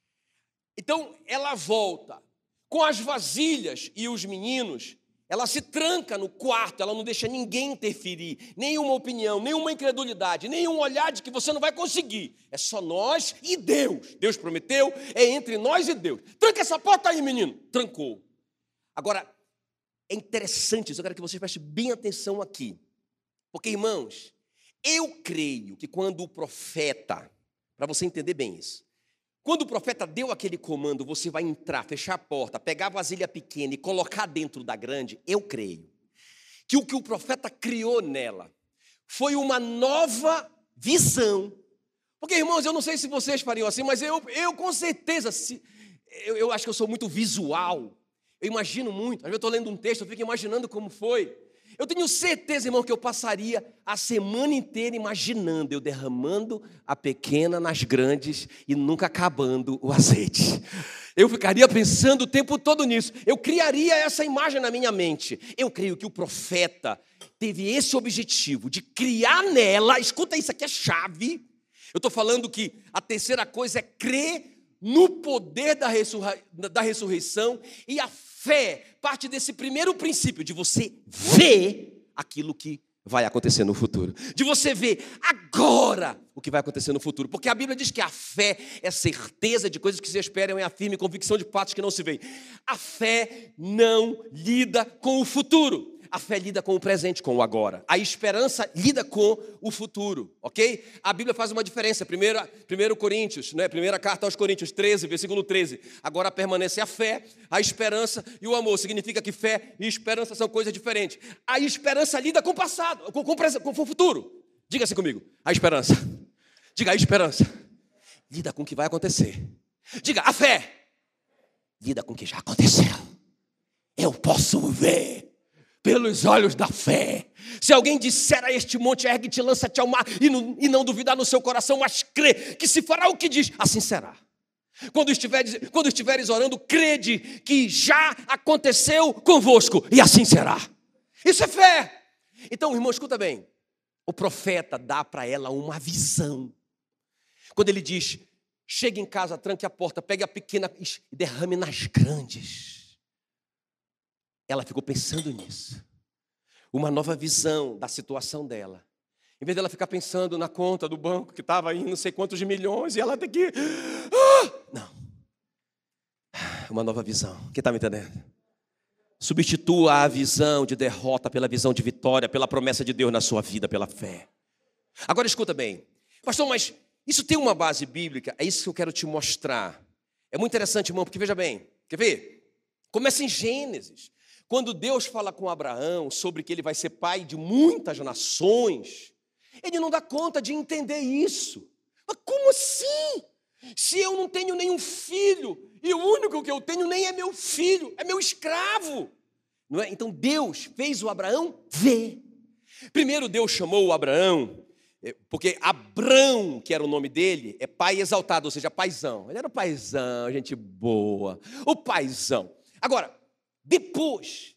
Então ela volta com as vasilhas e os meninos ela se tranca no quarto, ela não deixa ninguém interferir, nenhuma opinião, nenhuma incredulidade, nenhum olhar de que você não vai conseguir. É só nós e Deus. Deus prometeu, é entre nós e Deus. Tranca essa porta aí, menino. Trancou. Agora, é interessante isso, eu quero que você preste bem atenção aqui. Porque, irmãos, eu creio que quando o profeta, para você entender bem isso, quando o profeta deu aquele comando, você vai entrar, fechar a porta, pegar a vasilha pequena e colocar dentro da grande, eu creio que o que o profeta criou nela foi uma nova visão. Porque, irmãos, eu não sei se vocês fariam assim, mas eu, eu com certeza, se, eu, eu acho que eu sou muito visual. Eu imagino muito. Eu estou lendo um texto, eu fico imaginando como foi. Eu tenho certeza, irmão, que eu passaria a semana inteira imaginando eu derramando a pequena nas grandes e nunca acabando o azeite. Eu ficaria pensando o tempo todo nisso. Eu criaria essa imagem na minha mente. Eu creio que o profeta teve esse objetivo de criar nela, escuta isso aqui é chave. Eu estou falando que a terceira coisa é crer no poder da, da ressurreição e a fé parte desse primeiro princípio de você ver aquilo que vai acontecer no futuro. De você ver agora o que vai acontecer no futuro. Porque a Bíblia diz que a fé é certeza de coisas que se esperam, é a firme convicção de fatos que não se veem. A fé não lida com o futuro. A fé lida com o presente, com o agora. A esperança lida com o futuro, ok? A Bíblia faz uma diferença. Primeiro, primeiro Coríntios, né? primeira carta aos Coríntios 13, versículo 13. Agora permanece a fé, a esperança e o amor. Significa que fé e esperança são coisas diferentes. A esperança lida com o passado, com, com, com o futuro. Diga assim comigo. A esperança. Diga a esperança. Lida com o que vai acontecer. Diga a fé. Lida com o que já aconteceu. Eu posso ver pelos olhos da fé. Se alguém disser a este monte, ergue-te, lança-te ao mar, e não, e não duvidar no seu coração, mas crê que se fará o que diz, assim será. Quando estiveres, quando estiveres orando, crede que já aconteceu convosco, e assim será. Isso é fé. Então, irmão, escuta bem. O profeta dá para ela uma visão. Quando ele diz: chegue em casa, tranque a porta, pegue a pequena e derrame nas grandes. Ela ficou pensando nisso. Uma nova visão da situação dela. Em vez dela ficar pensando na conta do banco que estava aí não sei quantos de milhões e ela tem que. Ah! Não. Uma nova visão. Quem está me entendendo? Substitua a visão de derrota pela visão de vitória, pela promessa de Deus na sua vida, pela fé. Agora escuta bem. Pastor, mas isso tem uma base bíblica? É isso que eu quero te mostrar. É muito interessante, irmão, porque veja bem. Quer ver? Começa em Gênesis. Quando Deus fala com Abraão sobre que ele vai ser pai de muitas nações, ele não dá conta de entender isso. Mas como assim? Se eu não tenho nenhum filho, e o único que eu tenho nem é meu filho, é meu escravo. É? Então Deus fez o Abraão ver. Primeiro Deus chamou o Abraão, é, porque Abrão, que era o nome dele, é pai exaltado, ou seja, paizão. Ele era o paizão, gente boa, o paizão. Agora, depois,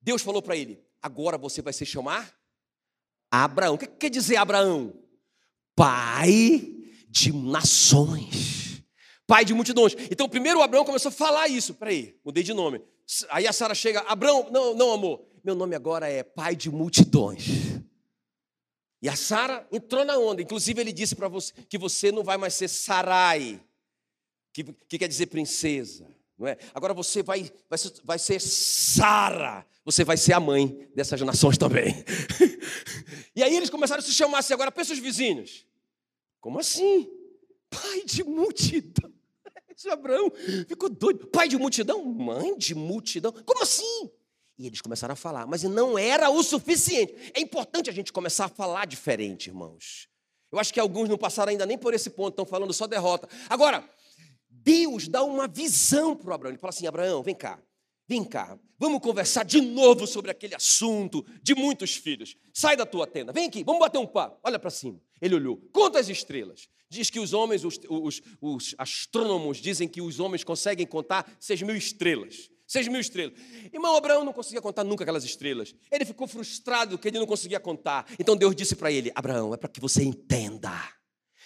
Deus falou para ele: agora você vai se chamar Abraão. O que quer dizer Abraão? Pai de nações. pai de multidões. Então, primeiro Abraão começou a falar isso. Peraí, mudei de nome. Aí a Sara chega, Abraão, não, não, amor, meu nome agora é pai de multidões. E a Sara entrou na onda. Inclusive, ele disse para você que você não vai mais ser Sarai, que, que quer dizer princesa. Não é? Agora você vai, vai, vai ser Sara, você vai ser a mãe dessas nações também. *laughs* e aí eles começaram a se chamar assim, agora pensa os vizinhos. Como assim? Pai de multidão. *laughs* Esse Abraão ficou doido. Pai de multidão? Mãe de multidão? Como assim? E eles começaram a falar, mas não era o suficiente. É importante a gente começar a falar diferente, irmãos. Eu acho que alguns não passaram ainda nem por esse ponto, estão falando só derrota. Agora, Deus dá uma visão para Abraão. Ele fala assim: Abraão, vem cá, vem cá, vamos conversar de novo sobre aquele assunto de muitos filhos. Sai da tua tenda, vem aqui, vamos bater um papo. Olha para cima. Ele olhou, conta as estrelas. Diz que os homens, os, os, os astrônomos dizem que os homens conseguem contar seis mil estrelas. Seis mil estrelas. Irmão Abraão não conseguia contar nunca aquelas estrelas. Ele ficou frustrado que ele não conseguia contar. Então Deus disse para ele: Abraão, é para que você entenda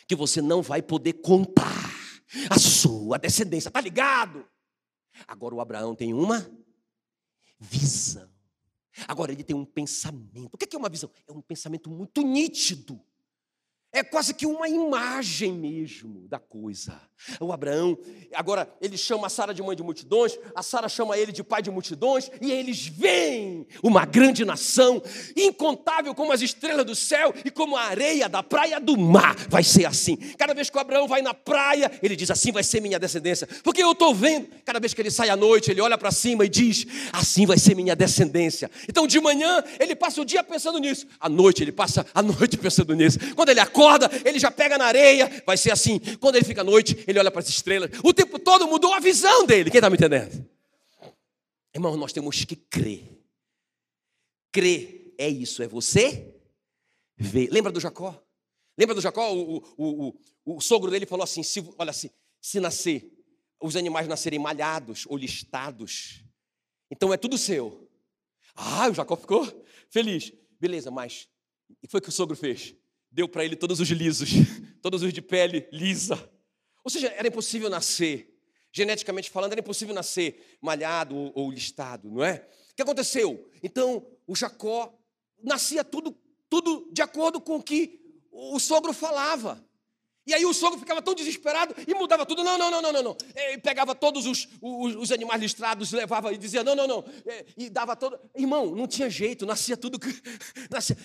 que você não vai poder contar a sua descendência. Tá ligado? Agora o Abraão tem uma visão. Agora ele tem um pensamento. O que é uma visão? É um pensamento muito nítido. É quase que uma imagem mesmo da coisa. O Abraão, agora ele chama a Sara de mãe de multidões, a Sara chama ele de pai de multidões, e eles veem uma grande nação, incontável como as estrelas do céu e como a areia da praia do mar. Vai ser assim. Cada vez que o Abraão vai na praia, ele diz: Assim vai ser minha descendência. Porque eu estou vendo, cada vez que ele sai à noite, ele olha para cima e diz: Assim vai ser minha descendência. Então de manhã ele passa o dia pensando nisso, à noite ele passa a *laughs* noite pensando nisso. Quando ele acorda, acorda, ele já pega na areia, vai ser assim. Quando ele fica à noite, ele olha para as estrelas. O tempo todo mudou a visão dele. Quem está me entendendo? Irmão, nós temos que crer. Crer é isso, é você ver. Lembra do Jacó? Lembra do Jacó? O, o, o, o sogro dele falou assim: se, olha assim, se nascer, os animais nascerem malhados ou listados, então é tudo seu. Ah, o Jacó ficou feliz. Beleza, mas e foi o que o sogro fez? Deu para ele todos os lisos, *laughs* todos os de pele lisa. Ou seja, era impossível nascer, geneticamente falando, era impossível nascer malhado ou, listado, não é? O que aconteceu? Então, o Jacó nascia tudo, tudo de acordo com o que o sogro falava. E aí o sogro ficava tão desesperado e mudava tudo. Não, não, não, não, não, não. Ele pegava todos os, os, os, animais listrados, levava e dizia, não, não, não. E dava todo. Irmão, não tinha jeito, nascia tudo. *laughs* Nascia.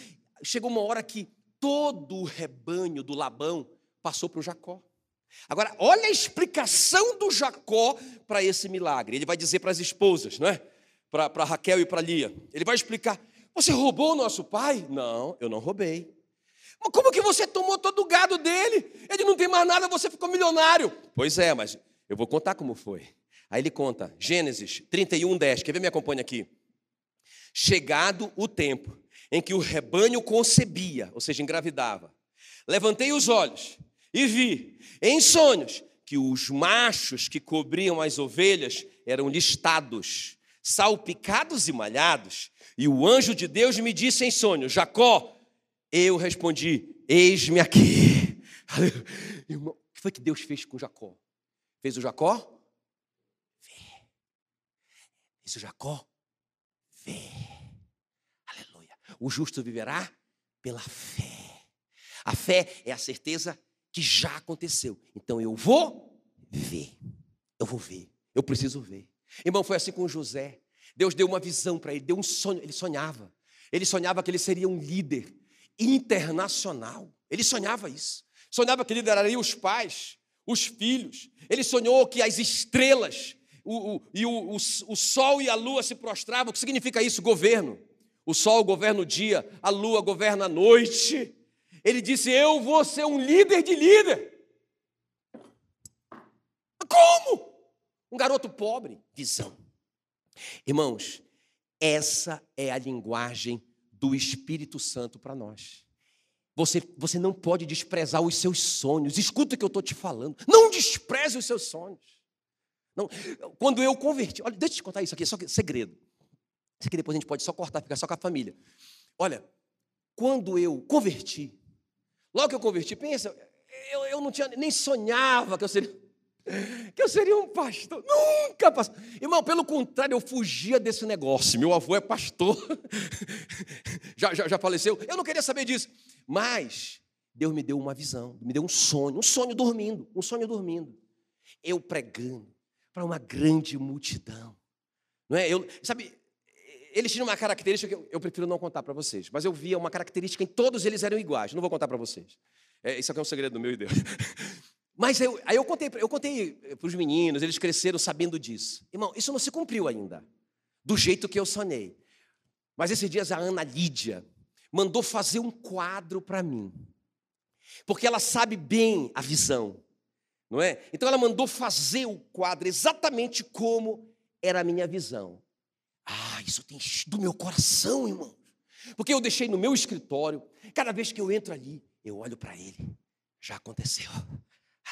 Chegou uma hora que todo o rebanho do Labão passou para o Jacó. Agora, olha a explicação do Jacó para esse milagre. Ele vai dizer para as esposas, não é? Para, Raquel e para Lia. Ele vai explicar: Você roubou o nosso pai? Não, eu não roubei. Mas como que você tomou todo o gado dele? Ele não tem mais nada, você ficou milionário. Pois é, mas eu vou contar como foi. Aí ele conta, Gênesis 31, 10. Quer ver? Me acompanha aqui. Chegado o tempo em que o rebanho concebia, ou seja, engravidava. Levantei os olhos e vi, em sonhos, que os machos que cobriam as ovelhas eram listados, salpicados e malhados. E o anjo de Deus me disse em sonho: Jacó. Eu respondi: Eis-me aqui. *laughs* Irmão, o que foi que Deus fez com Jacó? Fez o Jacó? Ver. Fez o Jacó? Ver. O justo viverá pela fé. A fé é a certeza que já aconteceu. Então eu vou ver. Eu vou ver. Eu preciso ver. Irmão, foi assim com José. Deus deu uma visão para ele, deu um sonho. Ele sonhava. Ele sonhava que ele seria um líder internacional. Ele sonhava isso. Sonhava que lideraria os pais, os filhos. Ele sonhou que as estrelas o, o, e o, o, o sol e a lua se prostravam. O que significa isso? Governo. O sol governa o dia, a lua governa a noite. Ele disse: Eu vou ser um líder de líder. Como? Um garoto pobre. Visão. Irmãos, essa é a linguagem do Espírito Santo para nós. Você, você não pode desprezar os seus sonhos. Escuta o que eu estou te falando. Não despreze os seus sonhos. Não, quando eu converti, olha, deixa eu te contar isso aqui, só segredo. Isso aqui depois a gente pode só cortar, ficar só com a família. Olha, quando eu converti, logo que eu converti, pensa, eu, eu não tinha, nem sonhava que eu seria. *laughs* que eu seria um pastor. Nunca pastor. Irmão, pelo contrário, eu fugia desse negócio. Meu avô é pastor. *laughs* já, já, já faleceu. Eu não queria saber disso. Mas Deus me deu uma visão, me deu um sonho, um sonho dormindo, um sonho dormindo. Eu pregando para uma grande multidão. Não é? Eu, sabe, eles tinham uma característica que eu, prefiro não contar para vocês, mas eu via uma característica em todos eles eram iguais. Não vou contar para vocês. É, isso aqui é um segredo do meu e Deus. *laughs* Mas eu, aí eu contei, eu contei para os meninos, eles cresceram sabendo disso. Irmão, isso não se cumpriu ainda, do jeito que eu sonhei. Mas esses dias a Ana Lídia mandou fazer um quadro para mim, porque ela sabe bem a visão, não é? Então ela mandou fazer o quadro exatamente como era a minha visão. Ah, isso tem do meu coração, irmão. Porque eu deixei no meu escritório, cada vez que eu entro ali, eu olho para ele. Já aconteceu.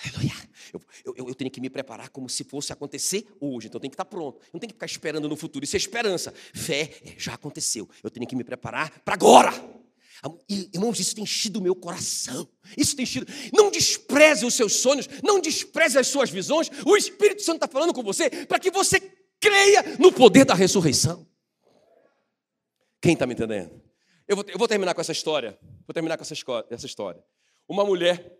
Aleluia. Eu, eu, eu, tenho que me preparar como se fosse acontecer hoje. Então eu tenho que estar pronto. Eu não tenho que ficar esperando no futuro. Isso é esperança. Fé é, já aconteceu. Eu tenho que me preparar para agora. Irmãos, isso tem enchido o meu coração. Isso tem enchido. Não despreze os seus sonhos, não despreze as suas visões. O Espírito Santo está falando com você para que você creia no poder da ressurreição. Quem está me entendendo? Eu vou, eu vou, terminar com essa história. Vou terminar com essa, essa história. Uma mulher,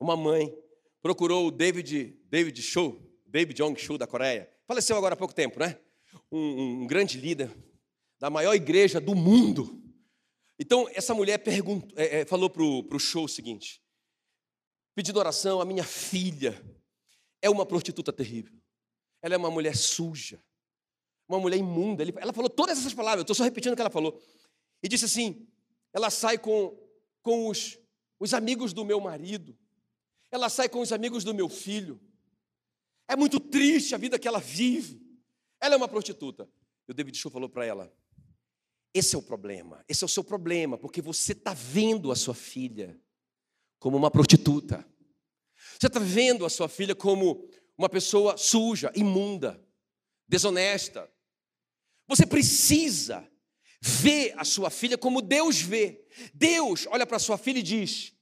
uma mãe, procurou o David, David Show, David Jong Show da Coreia. Faleceu agora há pouco tempo, né? Um, um grande líder da maior igreja do mundo. Então, essa mulher perguntou, é, é, falou para o show o seguinte: pedindo oração, a minha filha é uma prostituta terrível. Ela é uma mulher suja, uma mulher imunda. Ela falou todas essas palavras, eu estou só repetindo o que ela falou. E disse assim: ela sai com, com os, os amigos do meu marido, ela sai com os amigos do meu filho. É muito triste a vida que ela vive. Ela é uma prostituta. E o David Show falou para ela: esse é o problema, esse é o seu problema, porque você está vendo a sua filha como uma prostituta. Você está vendo a sua filha como uma pessoa suja, imunda, desonesta. Você precisa ver a sua filha como Deus vê. Deus olha para sua filha e diz: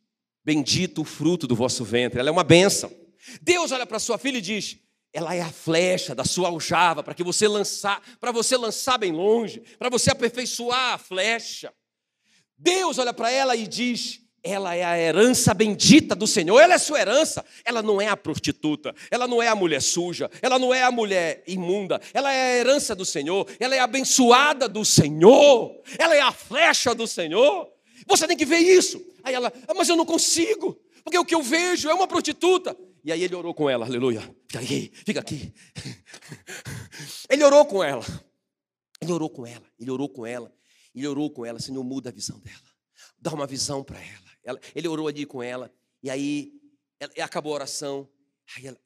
Bendito o fruto do vosso ventre, ela é uma bênção. Deus olha para sua filha e diz: ela é a flecha da sua aljava para que você lançar, para você lançar bem longe, para você aperfeiçoar a flecha. Deus olha para ela e diz: ela é a herança bendita do Senhor, ela é sua herança. Ela não é a prostituta, ela não é a mulher suja, ela não é a mulher imunda, ela é a herança do Senhor, ela é abençoada do Senhor, ela é a flecha do Senhor. Você tem que ver isso. Aí ela, ah, mas eu não consigo, porque o que eu vejo é uma prostituta. E aí ele orou com ela, aleluia. Fica aqui, fica aqui. *laughs* Ele orou com ela. Ele orou com ela, ele orou com ela, ele orou com ela, Senhor, muda a visão dela. Dá uma visão para ela. Ela. Ele orou ali com ela, e aí ela, acabou a oração. Aí, ela,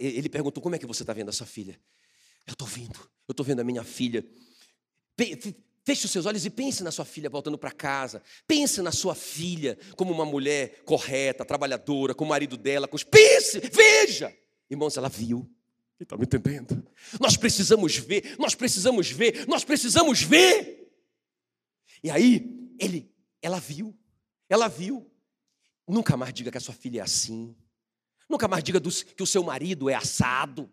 ele perguntou: Como é que você está vendo a sua filha? Eu estou vendo, eu estou vendo a minha filha. Feche os seus olhos e pense na sua filha voltando para casa. Pense na sua filha como uma mulher correta, trabalhadora, com o marido dela. Com os... Pense, veja. Irmãos, ela viu. Está me entendendo? Nós precisamos ver, nós precisamos ver, nós precisamos ver. E aí, ele, ela viu, ela viu. Nunca mais diga que a sua filha é assim. Nunca mais diga que o seu marido é assado.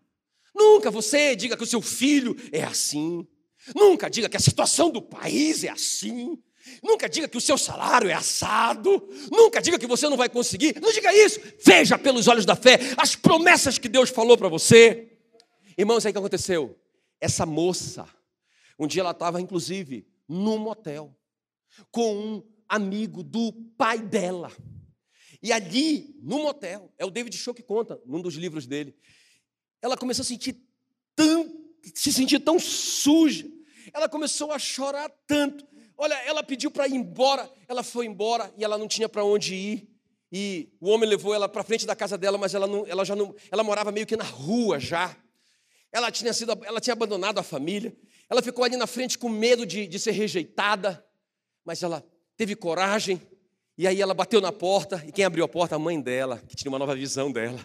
Nunca você diga que o seu filho é assim. Nunca diga que a situação do país é assim. Nunca diga que o seu salário é assado. Nunca diga que você não vai conseguir. Não diga isso. Veja pelos olhos da fé as promessas que Deus falou para você. Irmãos, aí o que aconteceu? Essa moça, um dia ela estava, inclusive, num motel, com um amigo do pai dela. E ali, no motel, é o David Show que conta, num dos livros dele, ela começou a sentir tão se sentir tão suja. Ela começou a chorar tanto. Olha, ela pediu para ir embora, ela foi embora e ela não tinha para onde ir. E o homem levou ela para frente da casa dela, mas ela, não, ela já não, ela morava meio que na rua já. Ela tinha sido, ela tinha abandonado a família. Ela ficou ali na frente com medo de, de ser rejeitada, mas ela teve coragem. E aí ela bateu na porta e quem abriu a porta? A mãe dela, que tinha uma nova visão dela.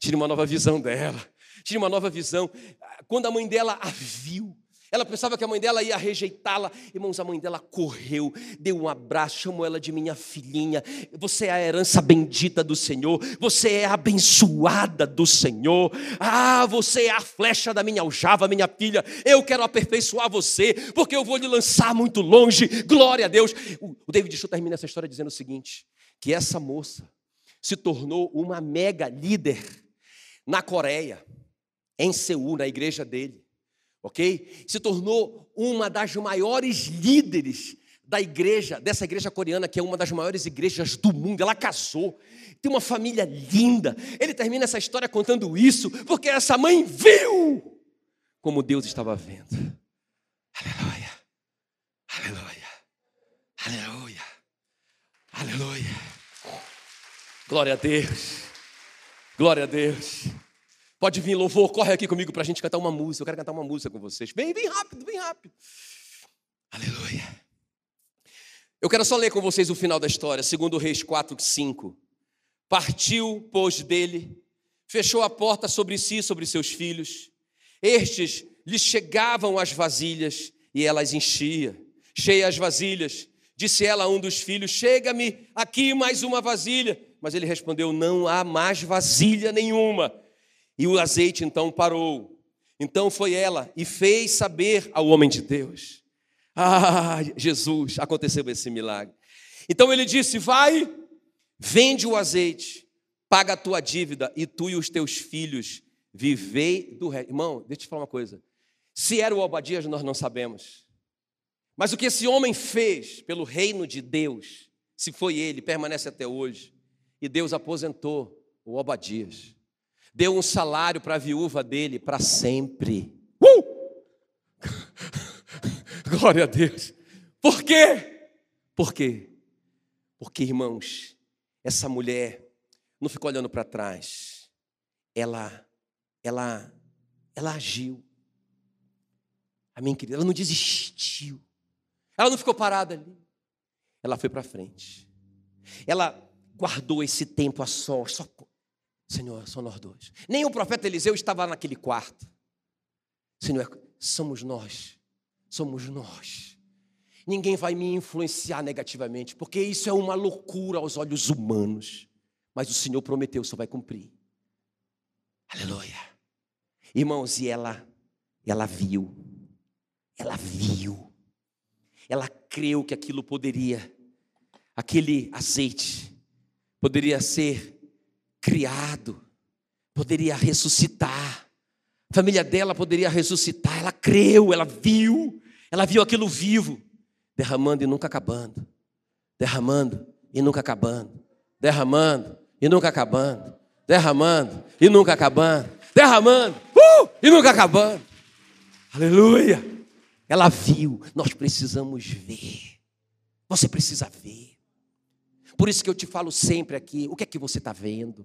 Tinha uma nova visão dela tinha uma nova visão. Quando a mãe dela a viu, Ela pensava que a mãe dela ia rejeitá-la. Irmãos, a mãe dela correu, deu um abraço, chamou ela de minha filhinha. Você é a herança bendita do Senhor. Você é abençoada do Senhor. Ah, você é a flecha da minha aljava, minha filha. Eu quero aperfeiçoar você, porque eu vou lhe lançar muito longe. Glória a Deus. O David Chu termina essa história dizendo o seguinte: que essa moça se tornou uma mega líder na Coreia, em Seul, na igreja dele ok? Se tornou uma das maiores líderes da igreja, dessa igreja coreana, que é uma das maiores igrejas do mundo. Ela casou, tem uma família linda. Ele termina essa história contando isso, porque essa mãe viu como Deus estava vendo. Aleluia, aleluia, aleluia, aleluia. Glória a Deus, glória a Deus. Pode vir, louvor, corre aqui comigo para a gente cantar uma música. Eu quero cantar uma música com vocês. Bem, bem rápido, bem rápido. Aleluia. Eu quero só ler com vocês o final da história, segundo Reis 4, 5. Partiu, pois, dele, fechou a porta sobre si e sobre seus filhos. Estes lhes chegavam as vasilhas e ela as enchia. Cheia as vasilhas, disse ela a um dos filhos: Chega-me aqui mais uma vasilha. Mas ele respondeu: Não há mais vasilha nenhuma. E o azeite então parou. Então foi ela e fez saber ao homem de Deus. Ah, Jesus, aconteceu esse milagre. Então ele disse: Vai, vende o azeite, paga a tua dívida e tu e os teus filhos vivei do resto. Irmão, deixa eu te falar uma coisa. Se era o Obadias, nós não sabemos. Mas o que esse homem fez pelo reino de Deus, se foi ele, permanece até hoje. E Deus aposentou o Obadias deu um salário para a viúva dele para sempre. Uh! *laughs* Glória a Deus. Por quê? Por quê? Porque, irmãos, essa mulher não ficou olhando para trás. Ela, ela, ela agiu. Amém, querida? Ela não desistiu. Ela não ficou parada ali. Ela foi para frente. Ela guardou esse tempo a sós, só Senhor, só nós dois. Nem o profeta Eliseu estava naquele quarto. Senhor, somos nós. Somos nós. Ninguém vai me influenciar negativamente, porque isso é uma loucura aos olhos humanos. Mas o Senhor prometeu, só vai cumprir. Aleluia. Irmãos, e ela, ela viu. Ela viu. Ela creu que aquilo poderia, aquele azeite, poderia ser criado, poderia ressuscitar. A família dela poderia ressuscitar. Ela creu, ela viu, ela viu aquilo vivo, derramando e nunca acabando, derramando e nunca acabando, derramando e nunca acabando, derramando e nunca acabando, derramando uh, e nunca acabando. Aleluia! Ela viu, nós precisamos ver. Você precisa ver. Por isso que eu te falo sempre aqui: o que é que você está vendo?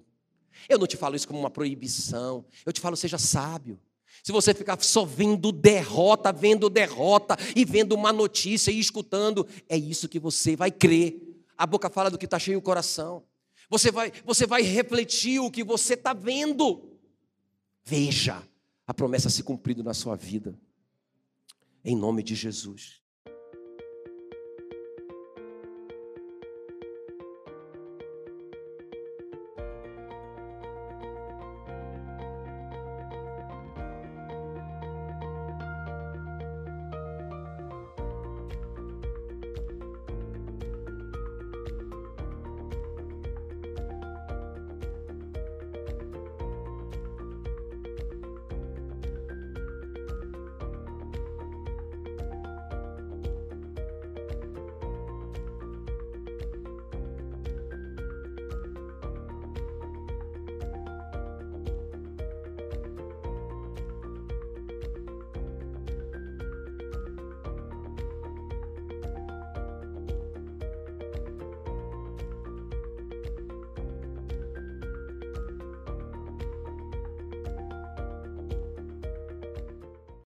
Eu não te falo isso como uma proibição. Eu te falo, seja sábio. Se você ficar só vendo derrota, vendo derrota e vendo uma notícia e escutando, é isso que você vai crer. A boca fala do que está cheio o coração. Você vai, você vai refletir o que você está vendo. Veja a promessa se cumprindo na sua vida. Em nome de Jesus.